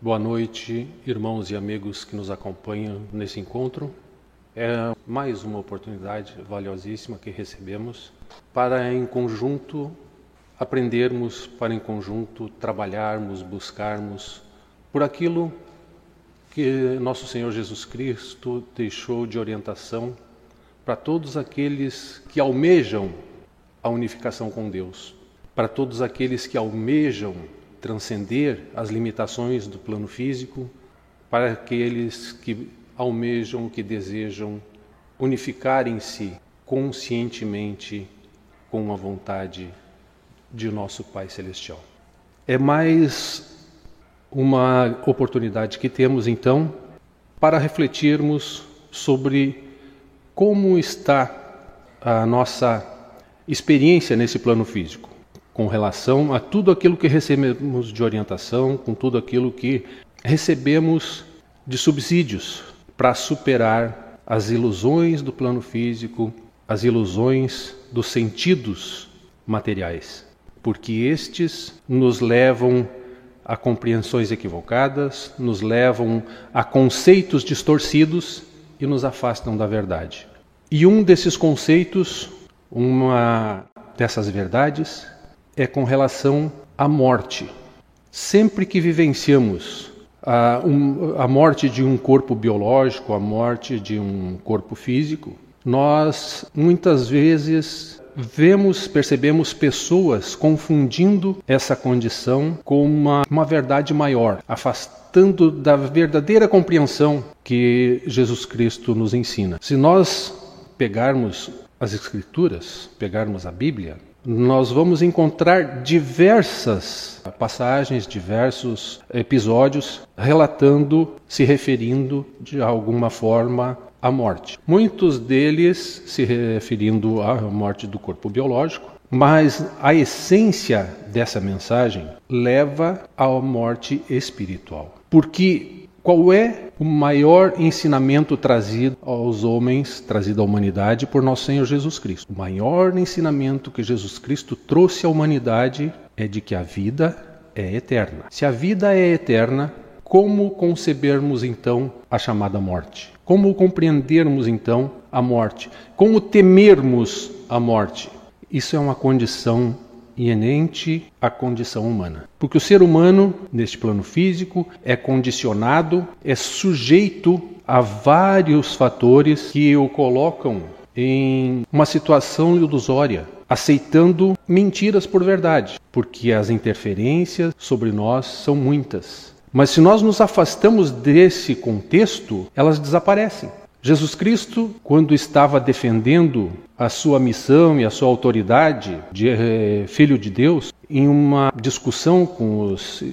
Boa noite, irmãos e amigos que nos acompanham nesse encontro. É mais uma oportunidade valiosíssima que recebemos para, em conjunto, aprendermos, para, em conjunto, trabalharmos, buscarmos por aquilo que nosso Senhor Jesus Cristo deixou de orientação para todos aqueles que almejam a unificação com Deus, para todos aqueles que almejam transcender as limitações do plano físico para aqueles que almejam, que desejam unificar em si conscientemente com a vontade de nosso Pai Celestial. É mais uma oportunidade que temos então para refletirmos sobre como está a nossa experiência nesse plano físico com relação a tudo aquilo que recebemos de orientação, com tudo aquilo que recebemos de subsídios para superar as ilusões do plano físico, as ilusões dos sentidos materiais, porque estes nos levam a compreensões equivocadas, nos levam a conceitos distorcidos e nos afastam da verdade. E um desses conceitos, uma dessas verdades, é com relação à morte. Sempre que vivenciamos a, um, a morte de um corpo biológico, a morte de um corpo físico, nós muitas vezes vemos, percebemos pessoas confundindo essa condição com uma, uma verdade maior, afastando da verdadeira compreensão que Jesus Cristo nos ensina. Se nós pegarmos as Escrituras, pegarmos a Bíblia, nós vamos encontrar diversas passagens, diversos episódios relatando, se referindo de alguma forma à morte. Muitos deles se referindo à morte do corpo biológico, mas a essência dessa mensagem leva à morte espiritual. Porque qual é o maior ensinamento trazido aos homens, trazido à humanidade por nosso Senhor Jesus Cristo? O maior ensinamento que Jesus Cristo trouxe à humanidade é de que a vida é eterna. Se a vida é eterna, como concebermos então a chamada morte? Como compreendermos então a morte? Como temermos a morte? Isso é uma condição inerente à condição humana. Porque o ser humano, neste plano físico, é condicionado, é sujeito a vários fatores que o colocam em uma situação ilusória, aceitando mentiras por verdade, porque as interferências sobre nós são muitas. Mas se nós nos afastamos desse contexto, elas desaparecem. Jesus Cristo, quando estava defendendo a sua missão e a sua autoridade de eh, filho de Deus, em uma discussão com os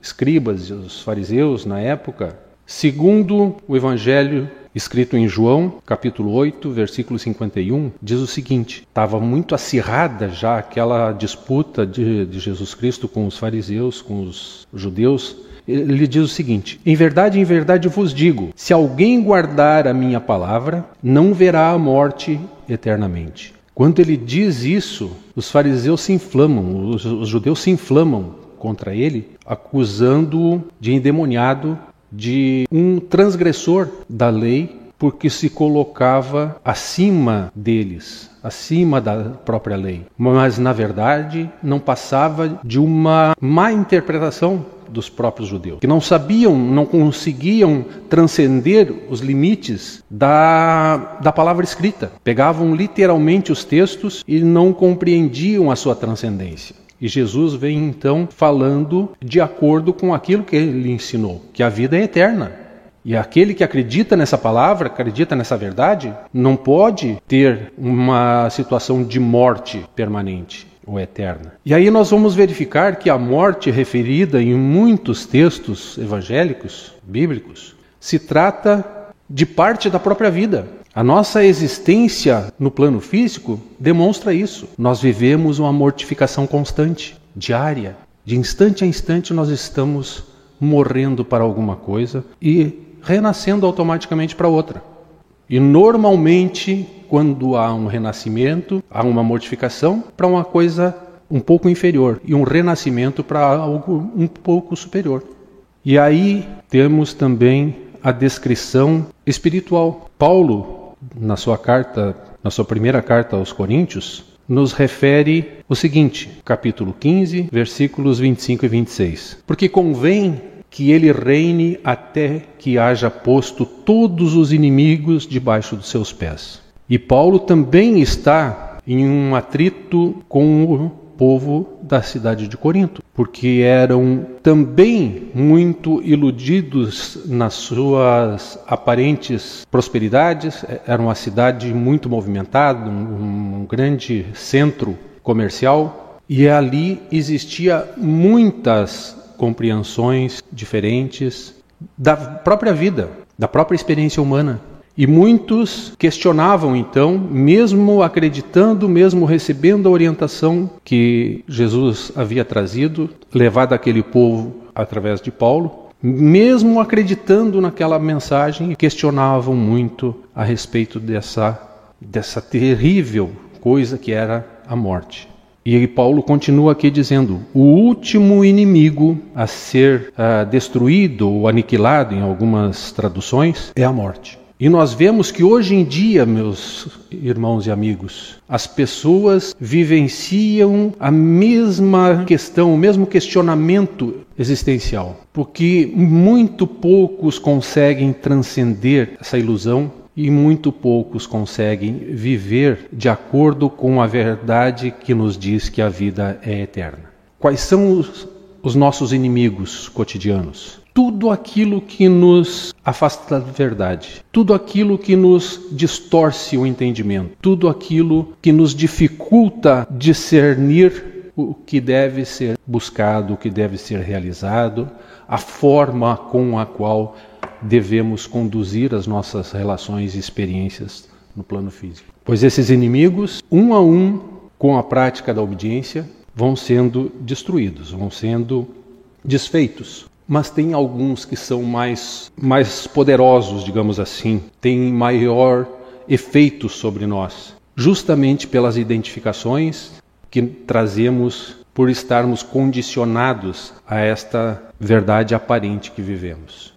escribas e os fariseus na época, segundo o evangelho escrito em João, capítulo 8, versículo 51, diz o seguinte: estava muito acirrada já aquela disputa de, de Jesus Cristo com os fariseus, com os judeus, ele diz o seguinte: Em verdade, em verdade vos digo: se alguém guardar a minha palavra, não verá a morte eternamente. Quando ele diz isso, os fariseus se inflamam, os, os judeus se inflamam contra ele, acusando-o de endemoniado, de um transgressor da lei, porque se colocava acima deles, acima da própria lei. Mas, na verdade, não passava de uma má interpretação dos próprios judeus, que não sabiam, não conseguiam transcender os limites da, da palavra escrita. Pegavam literalmente os textos e não compreendiam a sua transcendência. E Jesus vem então falando de acordo com aquilo que ele ensinou, que a vida é eterna. E aquele que acredita nessa palavra, acredita nessa verdade, não pode ter uma situação de morte permanente ou eterna. E aí nós vamos verificar que a morte referida em muitos textos evangélicos, bíblicos, se trata de parte da própria vida. A nossa existência no plano físico demonstra isso. Nós vivemos uma mortificação constante, diária. De instante a instante nós estamos morrendo para alguma coisa e renascendo automaticamente para outra. E normalmente quando há um renascimento, há uma mortificação para uma coisa um pouco inferior e um renascimento para algo um pouco superior. E aí temos também a descrição espiritual. Paulo, na sua carta, na sua primeira carta aos Coríntios, nos refere o seguinte, capítulo 15, versículos 25 e 26. Porque convém que ele reine até que haja posto todos os inimigos debaixo dos seus pés. E Paulo também está em um atrito com o povo da cidade de Corinto, porque eram também muito iludidos nas suas aparentes prosperidades, era uma cidade muito movimentada, um, um grande centro comercial, e ali existia muitas compreensões diferentes da própria vida, da própria experiência humana. E muitos questionavam então, mesmo acreditando, mesmo recebendo a orientação que Jesus havia trazido, levada àquele povo através de Paulo, mesmo acreditando naquela mensagem, questionavam muito a respeito dessa, dessa terrível coisa que era a morte. E Paulo continua aqui dizendo: o último inimigo a ser uh, destruído ou aniquilado, em algumas traduções, é a morte. E nós vemos que hoje em dia, meus irmãos e amigos, as pessoas vivenciam a mesma questão, o mesmo questionamento existencial, porque muito poucos conseguem transcender essa ilusão e muito poucos conseguem viver de acordo com a verdade que nos diz que a vida é eterna. Quais são os, os nossos inimigos cotidianos? Tudo aquilo que nos afasta da verdade, tudo aquilo que nos distorce o entendimento, tudo aquilo que nos dificulta discernir o que deve ser buscado, o que deve ser realizado, a forma com a qual devemos conduzir as nossas relações e experiências no plano físico. Pois esses inimigos, um a um, com a prática da obediência, vão sendo destruídos, vão sendo desfeitos. Mas tem alguns que são mais, mais poderosos, digamos assim, têm maior efeito sobre nós, justamente pelas identificações que trazemos por estarmos condicionados a esta verdade aparente que vivemos.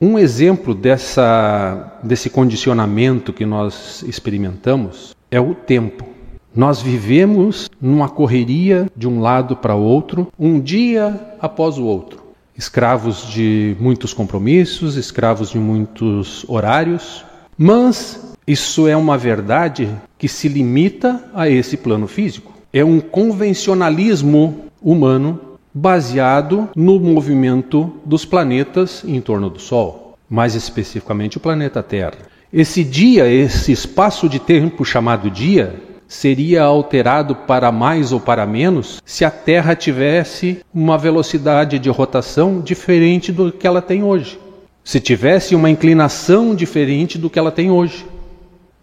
Um exemplo dessa, desse condicionamento que nós experimentamos é o tempo. Nós vivemos numa correria de um lado para outro, um dia após o outro. Escravos de muitos compromissos, escravos de muitos horários, mas isso é uma verdade que se limita a esse plano físico. É um convencionalismo humano baseado no movimento dos planetas em torno do Sol, mais especificamente o planeta Terra. Esse dia, esse espaço de tempo chamado dia, seria alterado para mais ou para menos se a Terra tivesse uma velocidade de rotação diferente do que ela tem hoje. Se tivesse uma inclinação diferente do que ela tem hoje.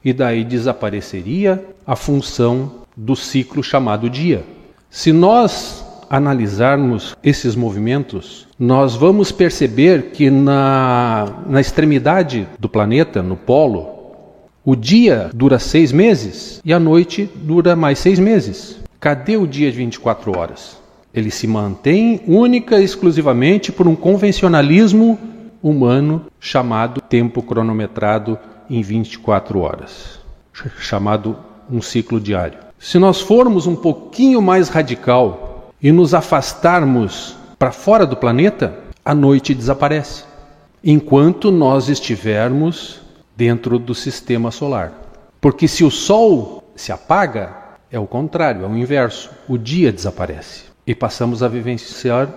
E daí desapareceria a função do ciclo chamado dia. Se nós analisarmos esses movimentos, nós vamos perceber que na, na extremidade do planeta, no polo, o dia dura seis meses e a noite dura mais seis meses. Cadê o dia de 24 horas? Ele se mantém única e exclusivamente por um convencionalismo humano chamado tempo cronometrado em 24 horas, chamado um ciclo diário. Se nós formos um pouquinho mais radical e nos afastarmos para fora do planeta, a noite desaparece, enquanto nós estivermos dentro do sistema solar. Porque se o Sol se apaga, é o contrário, é o inverso. O dia desaparece e passamos a vivenciar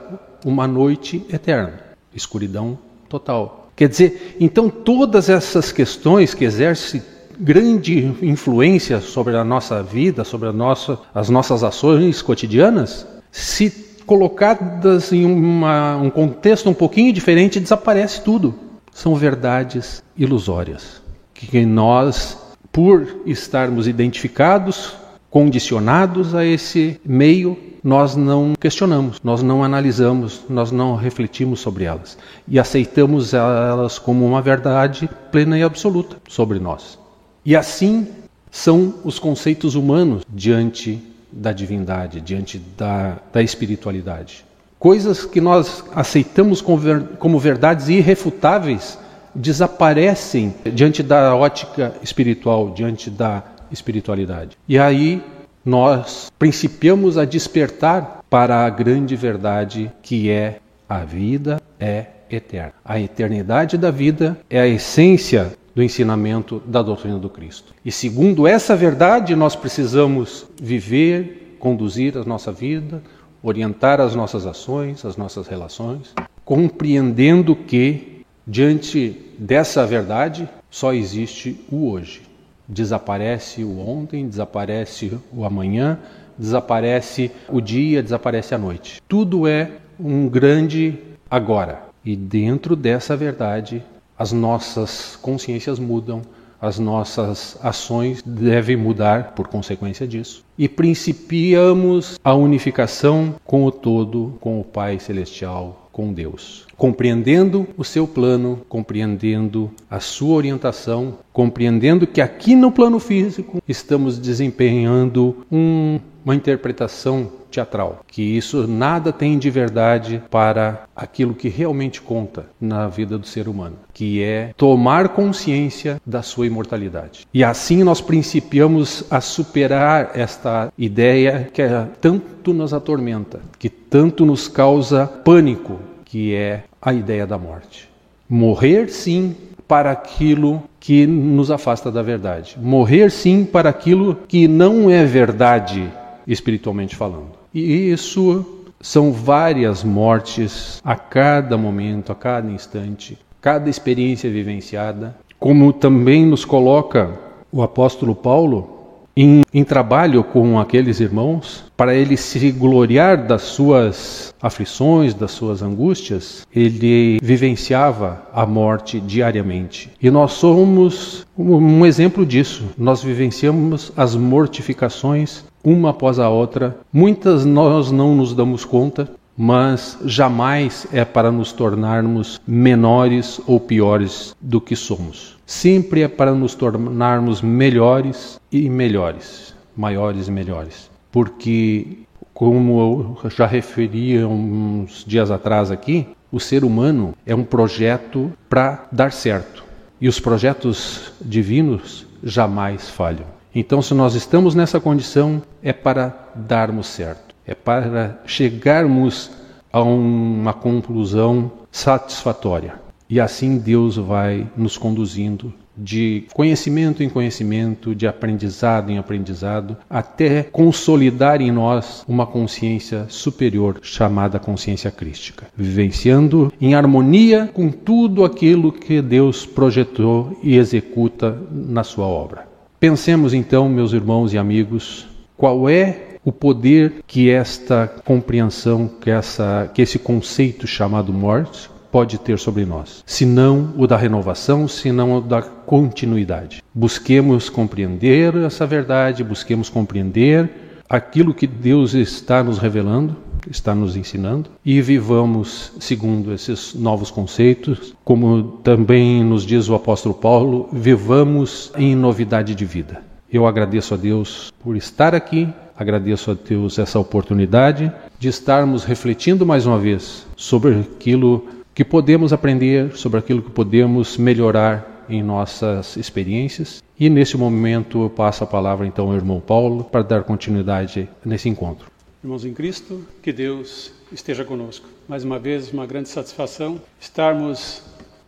uma noite eterna, escuridão total. Quer dizer, então todas essas questões que exercem grande influência sobre a nossa vida, sobre a nossa, as nossas ações cotidianas, se colocadas em uma, um contexto um pouquinho diferente, desaparece tudo. São verdades ilusórias que nós, por estarmos identificados, condicionados a esse meio, nós não questionamos, nós não analisamos, nós não refletimos sobre elas e aceitamos elas como uma verdade plena e absoluta sobre nós. E assim são os conceitos humanos diante da divindade, diante da, da espiritualidade. Coisas que nós aceitamos como verdades irrefutáveis desaparecem diante da ótica espiritual, diante da espiritualidade. E aí nós principiamos a despertar para a grande verdade que é a vida é eterna. A eternidade da vida é a essência do ensinamento da doutrina do Cristo. E segundo essa verdade, nós precisamos viver, conduzir a nossa vida, orientar as nossas ações, as nossas relações, compreendendo que diante dessa verdade só existe o hoje. Desaparece o ontem, desaparece o amanhã, desaparece o dia, desaparece a noite. Tudo é um grande agora. E dentro dessa verdade, as nossas consciências mudam, as nossas ações devem mudar por consequência disso. E principiamos a unificação com o todo, com o Pai Celestial, com Deus. Compreendendo o seu plano, compreendendo a sua orientação, compreendendo que aqui no plano físico estamos desempenhando um, uma interpretação teatral, que isso nada tem de verdade para aquilo que realmente conta na vida do ser humano, que é tomar consciência da sua imortalidade. E assim nós principiamos a superar esta ideia que tanto nos atormenta, que tanto nos causa pânico, que é a ideia da morte. Morrer sim para aquilo que nos afasta da verdade. Morrer sim para aquilo que não é verdade espiritualmente falando. E isso são várias mortes a cada momento, a cada instante, cada experiência vivenciada, como também nos coloca o apóstolo Paulo em, em, trabalho com aqueles irmãos, para ele se gloriar das suas aflições, das suas angústias, ele vivenciava a morte diariamente. E nós somos um exemplo disso. Nós vivenciamos as mortificações uma após a outra. Muitas nós não nos damos conta, mas jamais é para nos tornarmos menores ou piores do que somos. Sempre é para nos tornarmos melhores e melhores, maiores e melhores. Porque, como eu já referi uns dias atrás aqui, o ser humano é um projeto para dar certo. E os projetos divinos jamais falham. Então, se nós estamos nessa condição, é para darmos certo, é para chegarmos a uma conclusão satisfatória. E assim Deus vai nos conduzindo de conhecimento em conhecimento, de aprendizado em aprendizado, até consolidar em nós uma consciência superior chamada consciência crística, vivenciando em harmonia com tudo aquilo que Deus projetou e executa na sua obra. Pensemos então, meus irmãos e amigos, qual é o poder que esta compreensão, que, essa, que esse conceito chamado morte pode ter sobre nós, se não o da renovação, se não o da continuidade. Busquemos compreender essa verdade, busquemos compreender aquilo que Deus está nos revelando, está nos ensinando e vivamos segundo esses novos conceitos, como também nos diz o apóstolo Paulo, vivamos em novidade de vida. Eu agradeço a Deus por estar aqui, agradeço a Deus essa oportunidade de estarmos refletindo mais uma vez sobre aquilo que podemos aprender, sobre aquilo que podemos melhorar em nossas experiências. E nesse momento eu passo a palavra então ao irmão Paulo para dar continuidade nesse encontro. Irmãos em Cristo, que Deus esteja conosco. Mais uma vez, uma grande satisfação estarmos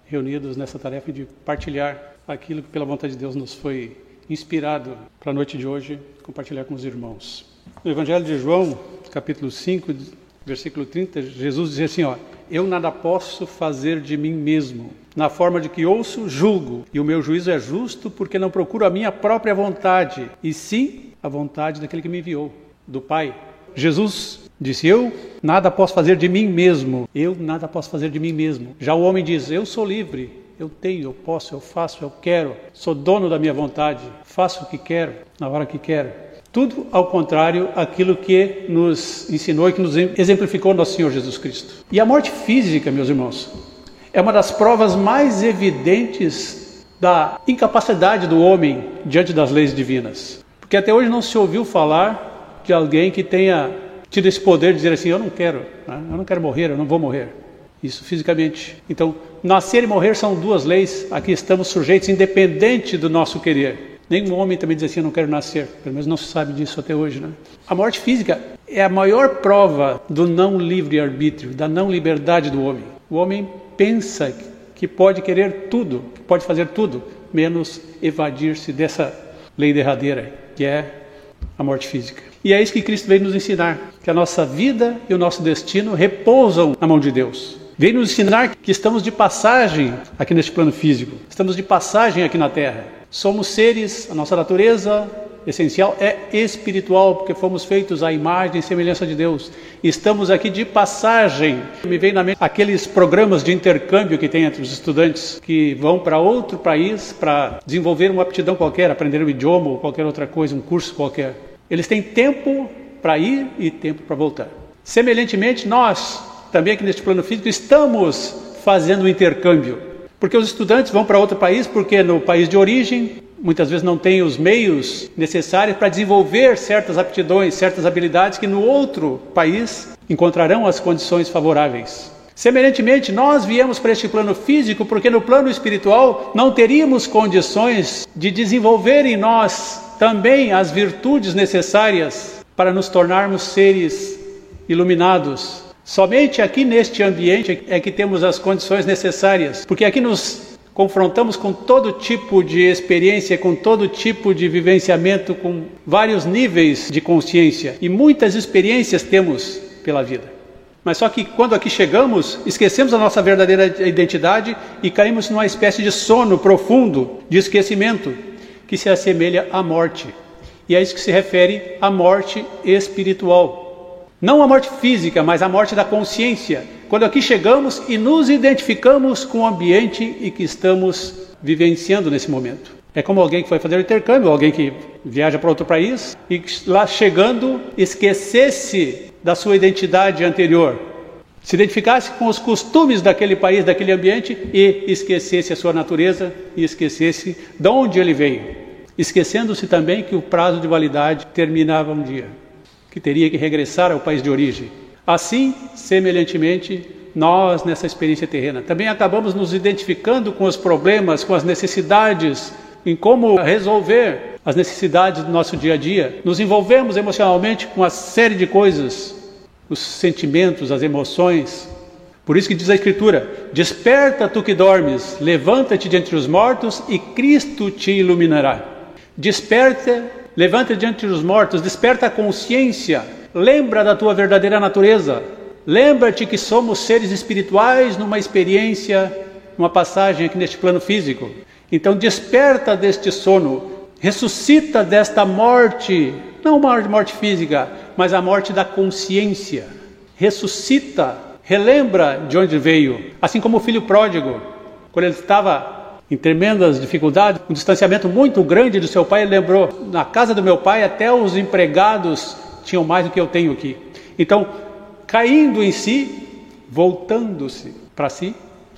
reunidos nessa tarefa de partilhar aquilo que, pela vontade de Deus, nos foi inspirado para a noite de hoje, compartilhar com os irmãos. No Evangelho de João, capítulo 5, versículo 30, Jesus diz assim: ó, Eu nada posso fazer de mim mesmo. Na forma de que ouço, julgo, e o meu juízo é justo, porque não procuro a minha própria vontade, e sim a vontade daquele que me enviou, do Pai. Jesus disse: Eu nada posso fazer de mim mesmo. Eu nada posso fazer de mim mesmo. Já o homem diz: Eu sou livre. Eu tenho, eu posso, eu faço, eu quero. Sou dono da minha vontade. Faço o que quero, na hora que quero. Tudo ao contrário aquilo que nos ensinou e que nos exemplificou nosso Senhor Jesus Cristo. E a morte física, meus irmãos, é uma das provas mais evidentes da incapacidade do homem diante das leis divinas. Porque até hoje não se ouviu falar de alguém que tenha tido esse poder de dizer assim: eu não quero, né? eu não quero morrer, eu não vou morrer. Isso fisicamente. Então, nascer e morrer são duas leis a que estamos sujeitos, independente do nosso querer. Nenhum homem também diz assim: eu não quero nascer. Pelo menos não se sabe disso até hoje. Né? A morte física é a maior prova do não livre-arbítrio, da não liberdade do homem. O homem pensa que pode querer tudo, que pode fazer tudo, menos evadir-se dessa lei derradeira, que é a morte física. E é isso que Cristo veio nos ensinar: que a nossa vida e o nosso destino repousam na mão de Deus. Veio nos ensinar que estamos de passagem aqui neste plano físico, estamos de passagem aqui na Terra. Somos seres, a nossa natureza essencial é espiritual, porque fomos feitos à imagem e semelhança de Deus. Estamos aqui de passagem. Me vem na mente aqueles programas de intercâmbio que tem entre os estudantes que vão para outro país para desenvolver uma aptidão qualquer, aprender um idioma ou qualquer outra coisa, um curso qualquer. Eles têm tempo para ir e tempo para voltar. Semelhantemente, nós, também aqui neste plano físico, estamos fazendo um intercâmbio. Porque os estudantes vão para outro país, porque no país de origem muitas vezes não têm os meios necessários para desenvolver certas aptidões, certas habilidades que no outro país encontrarão as condições favoráveis. Semelhantemente, nós viemos para este plano físico porque no plano espiritual não teríamos condições de desenvolver em nós também as virtudes necessárias para nos tornarmos seres iluminados. Somente aqui neste ambiente é que temos as condições necessárias, porque aqui nos confrontamos com todo tipo de experiência, com todo tipo de vivenciamento, com vários níveis de consciência e muitas experiências temos pela vida. Mas só que quando aqui chegamos, esquecemos a nossa verdadeira identidade e caímos numa espécie de sono profundo, de esquecimento, que se assemelha à morte. E é isso que se refere à morte espiritual. Não a morte física, mas a morte da consciência. Quando aqui chegamos e nos identificamos com o ambiente e que estamos vivenciando nesse momento. É como alguém que foi fazer o intercâmbio, alguém que viaja para outro país e lá chegando esquecesse da sua identidade anterior, se identificasse com os costumes daquele país, daquele ambiente e esquecesse a sua natureza e esquecesse de onde ele veio, esquecendo-se também que o prazo de validade terminava um dia, que teria que regressar ao país de origem. Assim, semelhantemente, nós nessa experiência terrena também acabamos nos identificando com os problemas, com as necessidades, em como resolver as necessidades do nosso dia a dia. Nos envolvemos emocionalmente com uma série de coisas os sentimentos, as emoções. Por isso que diz a Escritura: Desperta tu que dormes, levanta-te de entre os mortos e Cristo te iluminará. Desperta, levanta-te de entre os mortos, desperta a consciência, lembra da tua verdadeira natureza. Lembra-te que somos seres espirituais numa experiência, numa passagem aqui neste plano físico. Então desperta deste sono, ressuscita desta morte não uma morte física, mas a morte da consciência. Ressuscita, relembra de onde veio. Assim como o filho pródigo, quando ele estava em tremendas dificuldades, um distanciamento muito grande do seu pai, ele lembrou: na casa do meu pai, até os empregados tinham mais do que eu tenho aqui. Então, caindo em si, voltando-se para si,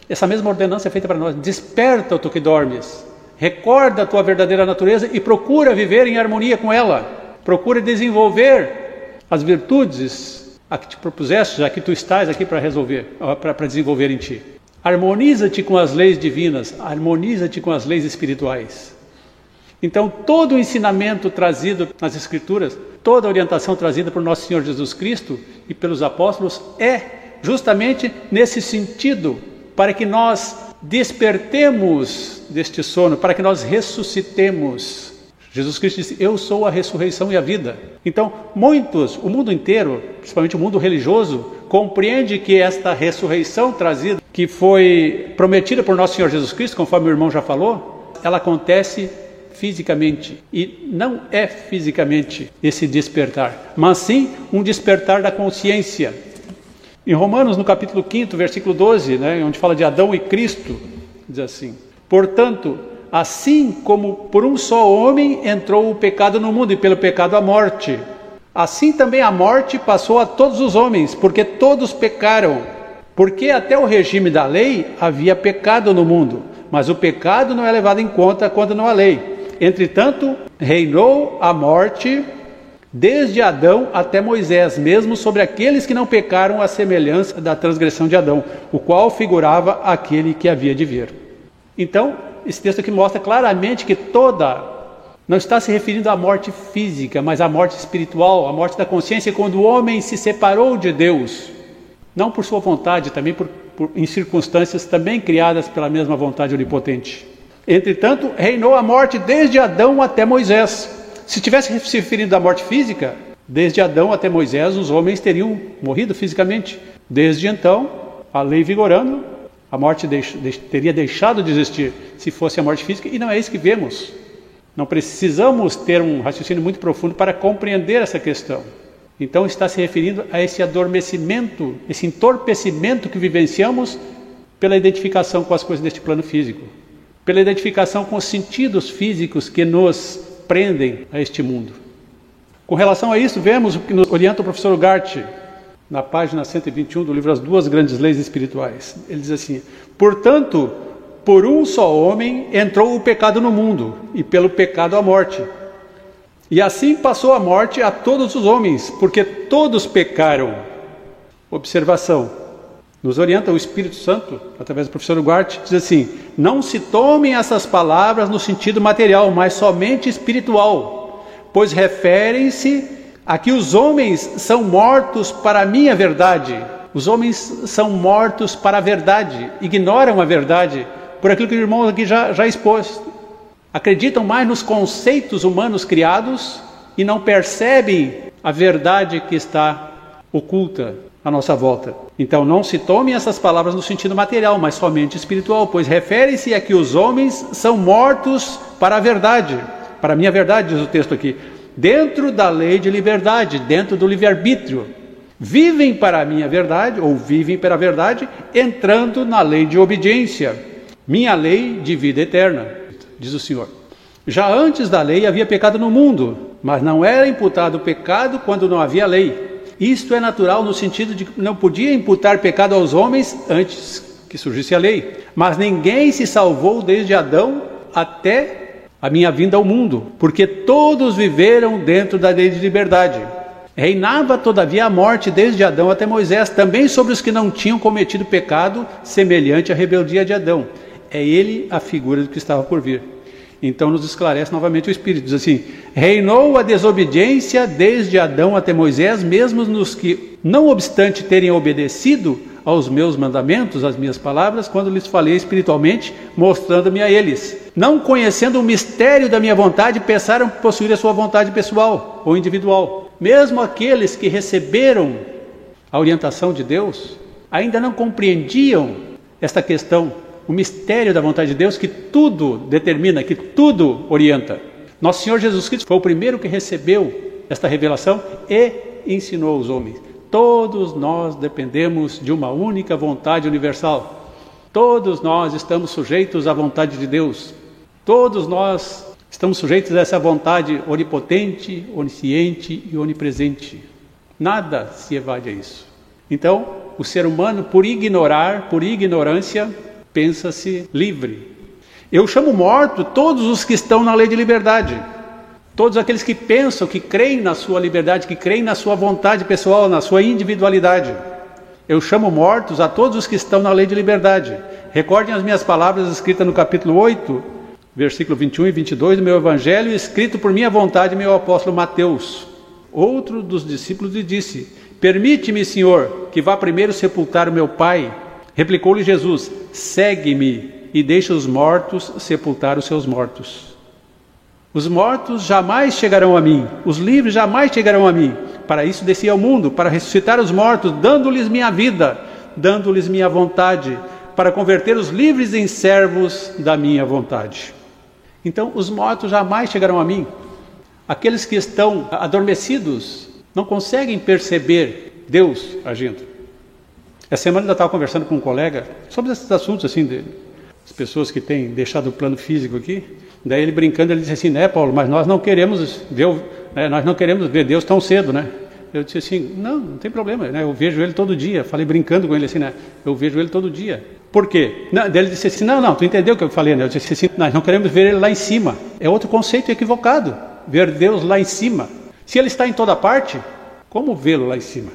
essa mesma ordenança é feita para nós: desperta, tu que dormes, recorda a tua verdadeira natureza e procura viver em harmonia com ela. Procure desenvolver as virtudes a que te propuseste, já que tu estás aqui para resolver, para desenvolver em ti. Harmoniza-te com as leis divinas, harmoniza-te com as leis espirituais. Então, todo o ensinamento trazido nas Escrituras, toda a orientação trazida por nosso Senhor Jesus Cristo e pelos apóstolos é justamente nesse sentido, para que nós despertemos deste sono, para que nós ressuscitemos Jesus Cristo disse: Eu sou a ressurreição e a vida. Então, muitos, o mundo inteiro, principalmente o mundo religioso, compreende que esta ressurreição trazida, que foi prometida por nosso Senhor Jesus Cristo, conforme o irmão já falou, ela acontece fisicamente. E não é fisicamente esse despertar, mas sim um despertar da consciência. Em Romanos, no capítulo 5, versículo 12, né, onde fala de Adão e Cristo, diz assim: Portanto, Assim como por um só homem entrou o pecado no mundo e pelo pecado a morte, assim também a morte passou a todos os homens, porque todos pecaram. Porque até o regime da lei havia pecado no mundo, mas o pecado não é levado em conta quando não há lei. Entretanto, reinou a morte desde Adão até Moisés, mesmo sobre aqueles que não pecaram à semelhança da transgressão de Adão, o qual figurava aquele que havia de vir. Então, esse texto aqui mostra claramente que toda não está se referindo à morte física, mas à morte espiritual, à morte da consciência, quando o homem se separou de Deus, não por sua vontade, também por, por, em circunstâncias também criadas pela mesma vontade onipotente. Entretanto, reinou a morte desde Adão até Moisés. Se tivesse se referindo à morte física, desde Adão até Moisés, os homens teriam morrido fisicamente. Desde então, a lei vigorando, a morte deix, deix, teria deixado de existir se fosse a morte física, e não é isso que vemos. Não precisamos ter um raciocínio muito profundo para compreender essa questão. Então, está se referindo a esse adormecimento, esse entorpecimento que vivenciamos pela identificação com as coisas deste plano físico, pela identificação com os sentidos físicos que nos prendem a este mundo. Com relação a isso, vemos o que nos orienta o professor Gart na página 121 do livro As Duas Grandes Leis Espirituais. Ele diz assim: Portanto, por um só homem entrou o pecado no mundo, e pelo pecado a morte. E assim passou a morte a todos os homens, porque todos pecaram. Observação: nos orienta o Espírito Santo, através do professor Guarte, diz assim: não se tomem essas palavras no sentido material, mas somente espiritual, pois referem-se a que os homens são mortos para a minha verdade. Os homens são mortos para a verdade, ignoram a verdade, por aquilo que o irmão aqui já, já expôs. Acreditam mais nos conceitos humanos criados e não percebem a verdade que está oculta à nossa volta. Então não se tome essas palavras no sentido material, mas somente espiritual, pois refere-se a que os homens são mortos para a verdade, para a minha verdade, diz o texto aqui, dentro da lei de liberdade, dentro do livre-arbítrio. Vivem para a minha verdade, ou vivem para a verdade, entrando na lei de obediência minha lei de vida eterna, diz o Senhor. Já antes da lei havia pecado no mundo, mas não era imputado pecado quando não havia lei. Isto é natural no sentido de que não podia imputar pecado aos homens antes que surgisse a lei. Mas ninguém se salvou desde Adão até a minha vinda ao mundo, porque todos viveram dentro da lei de liberdade. Reinava, todavia, a morte desde Adão até Moisés, também sobre os que não tinham cometido pecado semelhante à rebeldia de Adão é ele a figura do que estava por vir. Então nos esclarece novamente o Espírito, diz assim: reinou a desobediência desde Adão até Moisés, mesmo nos que, não obstante terem obedecido aos meus mandamentos, às minhas palavras, quando lhes falei espiritualmente, mostrando-me a eles. Não conhecendo o mistério da minha vontade, pensaram possuir a sua vontade pessoal ou individual. Mesmo aqueles que receberam a orientação de Deus, ainda não compreendiam esta questão o mistério da vontade de Deus que tudo determina, que tudo orienta. Nosso Senhor Jesus Cristo foi o primeiro que recebeu esta revelação e ensinou aos homens. Todos nós dependemos de uma única vontade universal. Todos nós estamos sujeitos à vontade de Deus. Todos nós estamos sujeitos a essa vontade onipotente, onisciente e onipresente. Nada se evade a isso. Então, o ser humano, por ignorar, por ignorância, pensa-se livre. Eu chamo morto todos os que estão na lei de liberdade. Todos aqueles que pensam, que creem na sua liberdade, que creem na sua vontade pessoal, na sua individualidade. Eu chamo mortos a todos os que estão na lei de liberdade. Recordem as minhas palavras escritas no capítulo 8, versículo 21 e 22 do meu evangelho, escrito por minha vontade, meu apóstolo Mateus. Outro dos discípulos lhe disse: Permite-me, Senhor, que vá primeiro sepultar o meu pai. Replicou-lhe Jesus: Segue-me e deixa os mortos sepultar os seus mortos. Os mortos jamais chegarão a mim, os livres jamais chegarão a mim. Para isso desci ao mundo, para ressuscitar os mortos, dando-lhes minha vida, dando-lhes minha vontade, para converter os livres em servos da minha vontade. Então, os mortos jamais chegarão a mim. Aqueles que estão adormecidos não conseguem perceber Deus agindo. Essa semana eu estava conversando com um colega sobre esses assuntos assim, de, as pessoas que têm deixado o plano físico aqui. Daí ele brincando, ele disse assim, né, Paulo, mas nós não queremos ver, né, nós não queremos ver Deus tão cedo, né? Eu disse assim, não, não tem problema, né? Eu vejo ele todo dia. Falei brincando com ele assim, né? Eu vejo ele todo dia. Por quê? Não, daí ele disse assim, não, não, tu entendeu o que eu falei, né? Eu disse assim, nós não queremos ver ele lá em cima. É outro conceito equivocado. Ver Deus lá em cima. Se ele está em toda parte, como vê-lo lá em cima?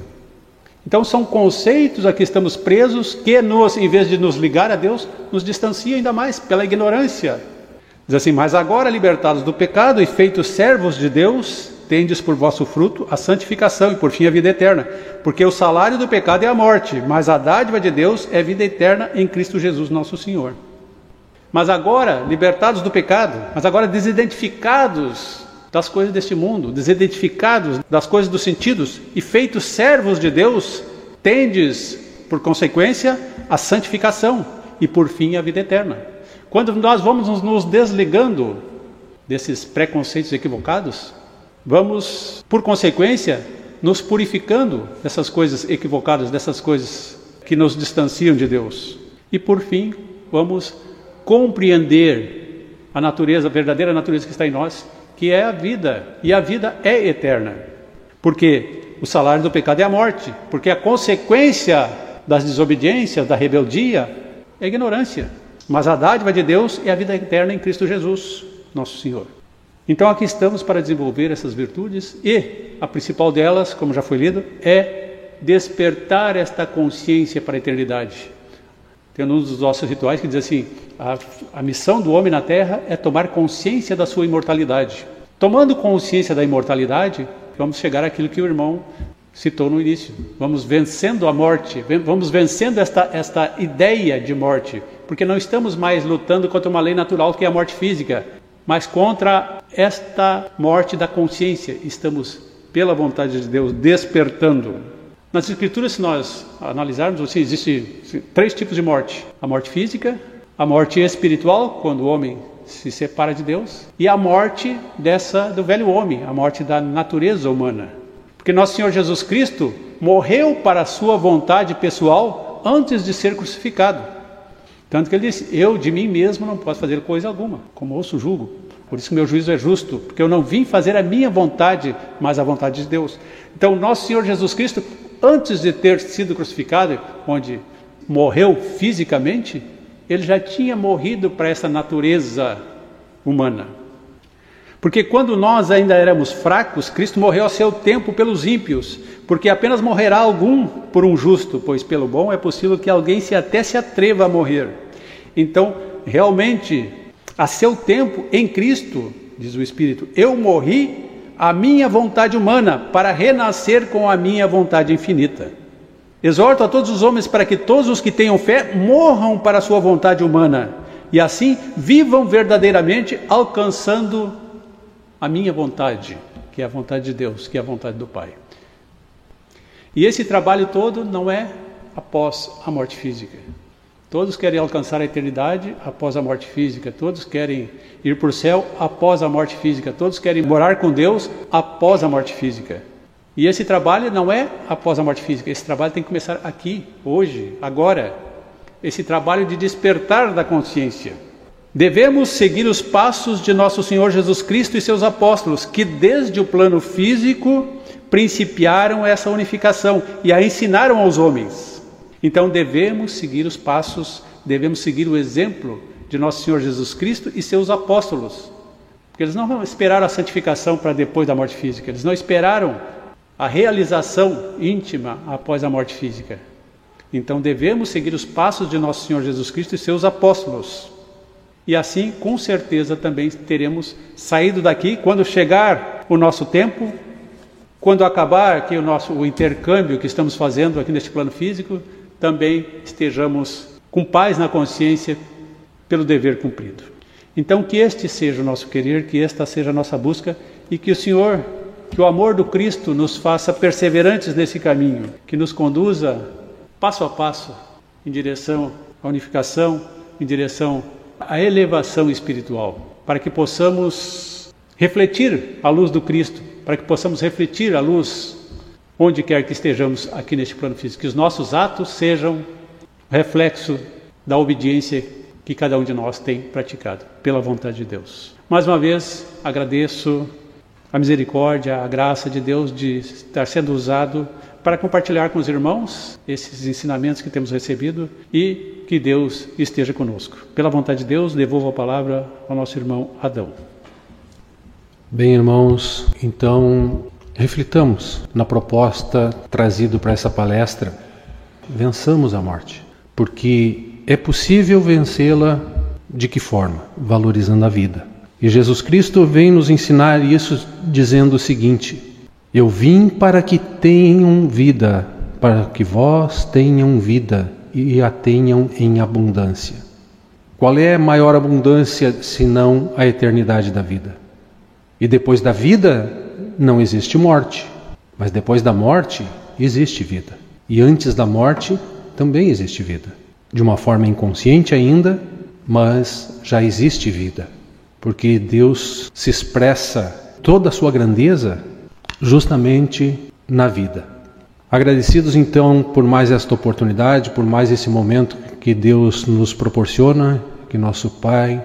Então são conceitos a que estamos presos que nos, em vez de nos ligar a Deus, nos distanciam ainda mais pela ignorância. Diz assim: "Mas agora libertados do pecado e feitos servos de Deus, tendes por vosso fruto a santificação e por fim a vida eterna, porque o salário do pecado é a morte, mas a dádiva de Deus é vida eterna em Cristo Jesus, nosso Senhor." Mas agora libertados do pecado, mas agora desidentificados das coisas deste mundo, desidentificados das coisas dos sentidos e feitos servos de Deus, tendes, por consequência, a santificação e por fim a vida eterna. Quando nós vamos nos desligando desses preconceitos equivocados, vamos, por consequência, nos purificando dessas coisas equivocadas, dessas coisas que nos distanciam de Deus. E por fim, vamos compreender a natureza, a verdadeira natureza que está em nós que é a vida, e a vida é eterna. Porque o salário do pecado é a morte, porque a consequência das desobediências, da rebeldia, é a ignorância. Mas a dádiva de Deus é a vida eterna em Cristo Jesus, nosso Senhor. Então aqui estamos para desenvolver essas virtudes e a principal delas, como já foi lido, é despertar esta consciência para a eternidade. Tem um dos nossos rituais que diz assim: a, a missão do homem na terra é tomar consciência da sua imortalidade. Tomando consciência da imortalidade, vamos chegar àquilo que o irmão citou no início. Vamos vencendo a morte, vamos vencendo esta, esta ideia de morte, porque não estamos mais lutando contra uma lei natural que é a morte física, mas contra esta morte da consciência. Estamos, pela vontade de Deus, despertando. Nas Escrituras, se nós analisarmos, assim, existem três tipos de morte: a morte física, a morte espiritual, quando o homem se separa de Deus, e a morte dessa do velho homem, a morte da natureza humana. Porque nosso Senhor Jesus Cristo morreu para a sua vontade pessoal antes de ser crucificado. Tanto que ele disse: Eu de mim mesmo não posso fazer coisa alguma, como ouço julgo. Por isso que meu juízo é justo, porque eu não vim fazer a minha vontade, mas a vontade de Deus. Então, nosso Senhor Jesus Cristo antes de ter sido crucificado, onde morreu fisicamente, ele já tinha morrido para essa natureza humana. Porque quando nós ainda éramos fracos, Cristo morreu a seu tempo pelos ímpios, porque apenas morrerá algum por um justo, pois pelo bom é possível que alguém se até se atreva a morrer. Então, realmente, a seu tempo em Cristo, diz o Espírito, eu morri a minha vontade humana para renascer com a minha vontade infinita. Exorto a todos os homens para que todos os que tenham fé morram para a sua vontade humana e assim vivam verdadeiramente alcançando a minha vontade, que é a vontade de Deus, que é a vontade do Pai. E esse trabalho todo não é após a morte física. Todos querem alcançar a eternidade após a morte física, todos querem ir para o céu após a morte física, todos querem morar com Deus após a morte física. E esse trabalho não é após a morte física, esse trabalho tem que começar aqui, hoje, agora. Esse trabalho de despertar da consciência. Devemos seguir os passos de nosso Senhor Jesus Cristo e seus apóstolos, que desde o plano físico principiaram essa unificação e a ensinaram aos homens. Então devemos seguir os passos, devemos seguir o exemplo de nosso Senhor Jesus Cristo e seus apóstolos. Porque eles não esperaram a santificação para depois da morte física, eles não esperaram a realização íntima após a morte física. Então devemos seguir os passos de nosso Senhor Jesus Cristo e seus apóstolos. E assim, com certeza, também teremos saído daqui quando chegar o nosso tempo, quando acabar aqui o nosso o intercâmbio que estamos fazendo aqui neste plano físico, também estejamos com paz na consciência pelo dever cumprido. Então, que este seja o nosso querer, que esta seja a nossa busca e que o Senhor, que o amor do Cristo nos faça perseverantes nesse caminho, que nos conduza passo a passo em direção à unificação, em direção à elevação espiritual, para que possamos refletir a luz do Cristo, para que possamos refletir a luz onde quer que estejamos aqui neste plano físico, que os nossos atos sejam reflexo da obediência que cada um de nós tem praticado, pela vontade de Deus. Mais uma vez, agradeço a misericórdia, a graça de Deus de estar sendo usado para compartilhar com os irmãos esses ensinamentos que temos recebido e que Deus esteja conosco. Pela vontade de Deus, devolvo a palavra ao nosso irmão Adão. Bem, irmãos, então reflitamos na proposta trazida para essa palestra. Vençamos a morte, porque é possível vencê-la de que forma? Valorizando a vida. E Jesus Cristo vem nos ensinar isso dizendo o seguinte: Eu vim para que tenham vida, para que vós tenham vida e a tenham em abundância. Qual é a maior abundância senão a eternidade da vida? E depois da vida não existe morte, mas depois da morte existe vida. E antes da morte também existe vida. De uma forma inconsciente ainda, mas já existe vida. Porque Deus se expressa toda a sua grandeza justamente na vida. Agradecidos então por mais esta oportunidade, por mais esse momento que Deus nos proporciona, que nosso Pai